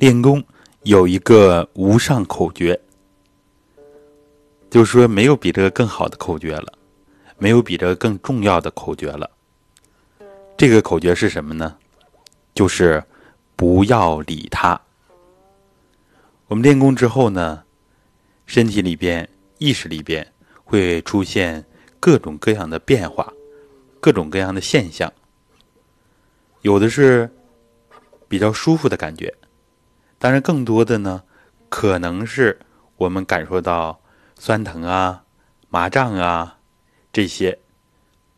练功有一个无上口诀，就是说没有比这个更好的口诀了，没有比这个更重要的口诀了。这个口诀是什么呢？就是不要理他。我们练功之后呢，身体里边、意识里边会出现各种各样的变化，各种各样的现象，有的是比较舒服的感觉。当然，更多的呢，可能是我们感受到酸疼啊、麻胀啊这些，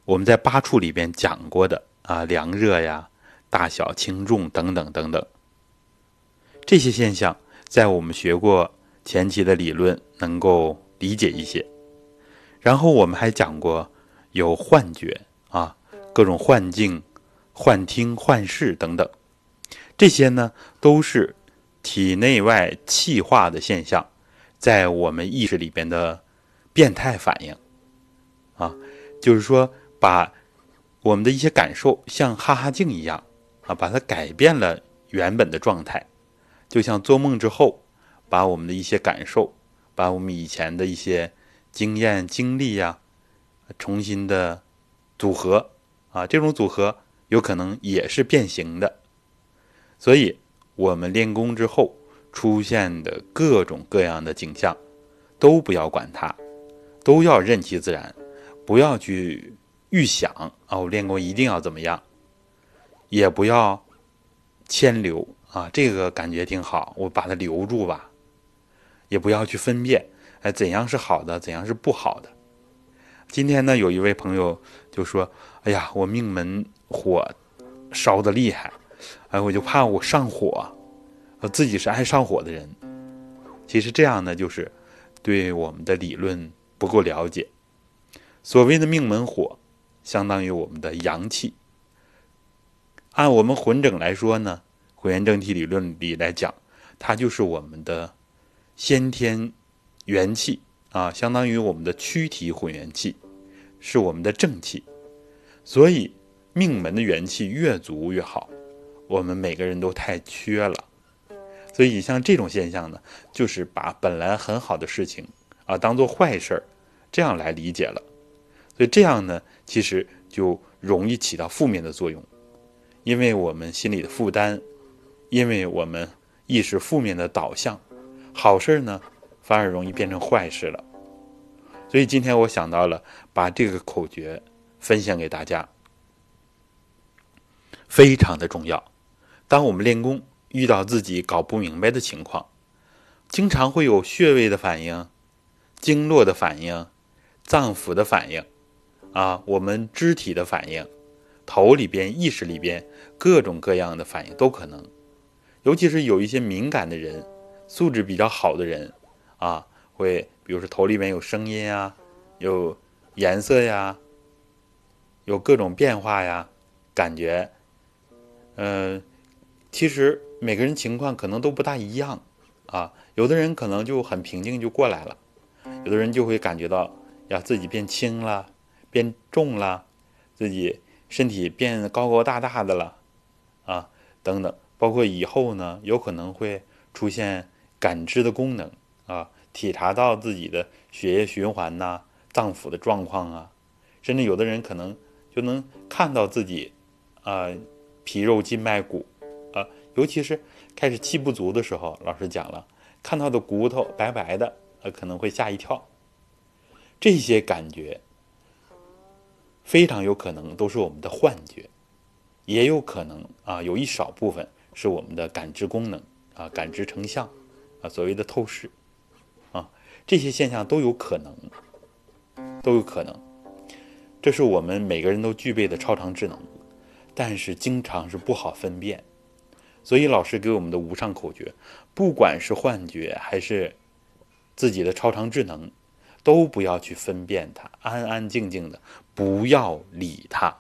我们在八处里边讲过的啊，凉热呀、大小轻重等等等等，这些现象在我们学过前期的理论能够理解一些。然后我们还讲过有幻觉啊，各种幻境、幻听、幻视等等，这些呢都是。体内外气化的现象，在我们意识里边的变态反应，啊，就是说把我们的一些感受像哈哈镜一样，啊，把它改变了原本的状态，就像做梦之后，把我们的一些感受，把我们以前的一些经验经历呀，重新的组合，啊，这种组合有可能也是变形的，所以。我们练功之后出现的各种各样的景象，都不要管它，都要任其自然，不要去预想啊，我练功一定要怎么样，也不要牵留啊，这个感觉挺好，我把它留住吧，也不要去分辨，哎，怎样是好的，怎样是不好的。今天呢，有一位朋友就说：“哎呀，我命门火烧的厉害。”哎，我就怕我上火，我自己是爱上火的人。其实这样呢，就是对我们的理论不够了解。所谓的命门火，相当于我们的阳气。按我们混整来说呢，混元正体理论里来讲，它就是我们的先天元气啊，相当于我们的躯体混元气，是我们的正气。所以命门的元气越足越好。我们每个人都太缺了，所以像这种现象呢，就是把本来很好的事情啊当做坏事儿，这样来理解了。所以这样呢，其实就容易起到负面的作用，因为我们心里的负担，因为我们意识负面的导向，好事儿呢反而容易变成坏事了。所以今天我想到了把这个口诀分享给大家，非常的重要。当我们练功遇到自己搞不明白的情况，经常会有穴位的反应、经络的反应、脏腑的反应，啊，我们肢体的反应、头里边、意识里边各种各样的反应都可能。尤其是有一些敏感的人、素质比较好的人，啊，会比如说头里面有声音啊、有颜色呀、有各种变化呀，感觉，嗯。其实每个人情况可能都不大一样，啊，有的人可能就很平静就过来了，有的人就会感觉到呀自己变轻了，变重了，自己身体变高高大大的了，啊，等等，包括以后呢，有可能会出现感知的功能啊，体察到自己的血液循环呐、脏腑的状况啊，甚至有的人可能就能看到自己啊皮肉筋脉骨。啊尤其是开始气不足的时候，老师讲了，看到的骨头白白的，呃，可能会吓一跳。这些感觉非常有可能都是我们的幻觉，也有可能啊，有一少部分是我们的感知功能啊，感知成像啊，所谓的透视啊，这些现象都有可能，都有可能。这是我们每个人都具备的超常智能，但是经常是不好分辨。所以老师给我们的无上口诀，不管是幻觉还是自己的超常智能，都不要去分辨它，安安静静的，不要理它，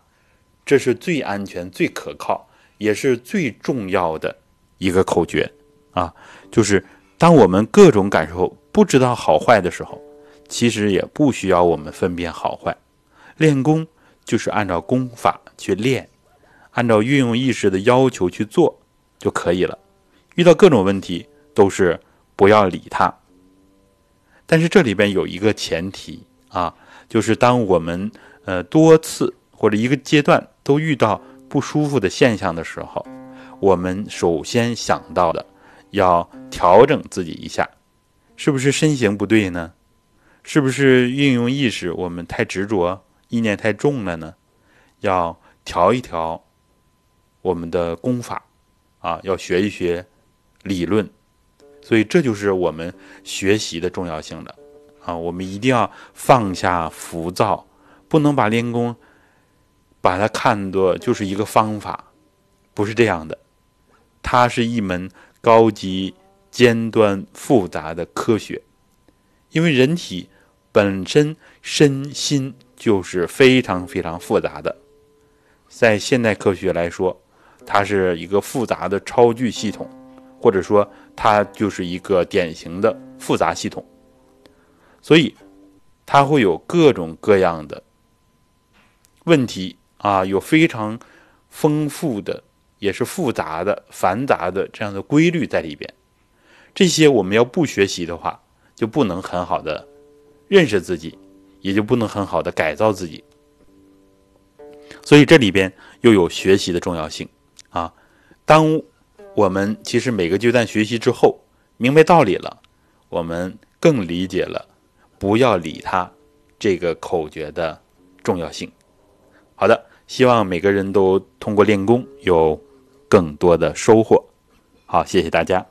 这是最安全、最可靠，也是最重要的一个口诀啊！就是当我们各种感受不知道好坏的时候，其实也不需要我们分辨好坏，练功就是按照功法去练，按照运用意识的要求去做。就可以了，遇到各种问题都是不要理他。但是这里边有一个前提啊，就是当我们呃多次或者一个阶段都遇到不舒服的现象的时候，我们首先想到的要调整自己一下，是不是身形不对呢？是不是运用意识我们太执着，意念太重了呢？要调一调我们的功法啊，要学一学理论。所以这就是我们学习的重要性的啊！我们一定要放下浮躁，不能把练功把它看作就是一个方法，不是这样的。它是一门高级、尖端、复杂的科学，因为人体本身身心就是非常非常复杂的，在现代科学来说，它是一个复杂的超距系统。或者说，它就是一个典型的复杂系统，所以它会有各种各样的问题啊，有非常丰富的，也是复杂的、繁杂的这样的规律在里边。这些我们要不学习的话，就不能很好的认识自己，也就不能很好的改造自己。所以这里边又有学习的重要性啊，当。我们其实每个阶段学习之后，明白道理了，我们更理解了“不要理他”这个口诀的重要性。好的，希望每个人都通过练功有更多的收获。好，谢谢大家。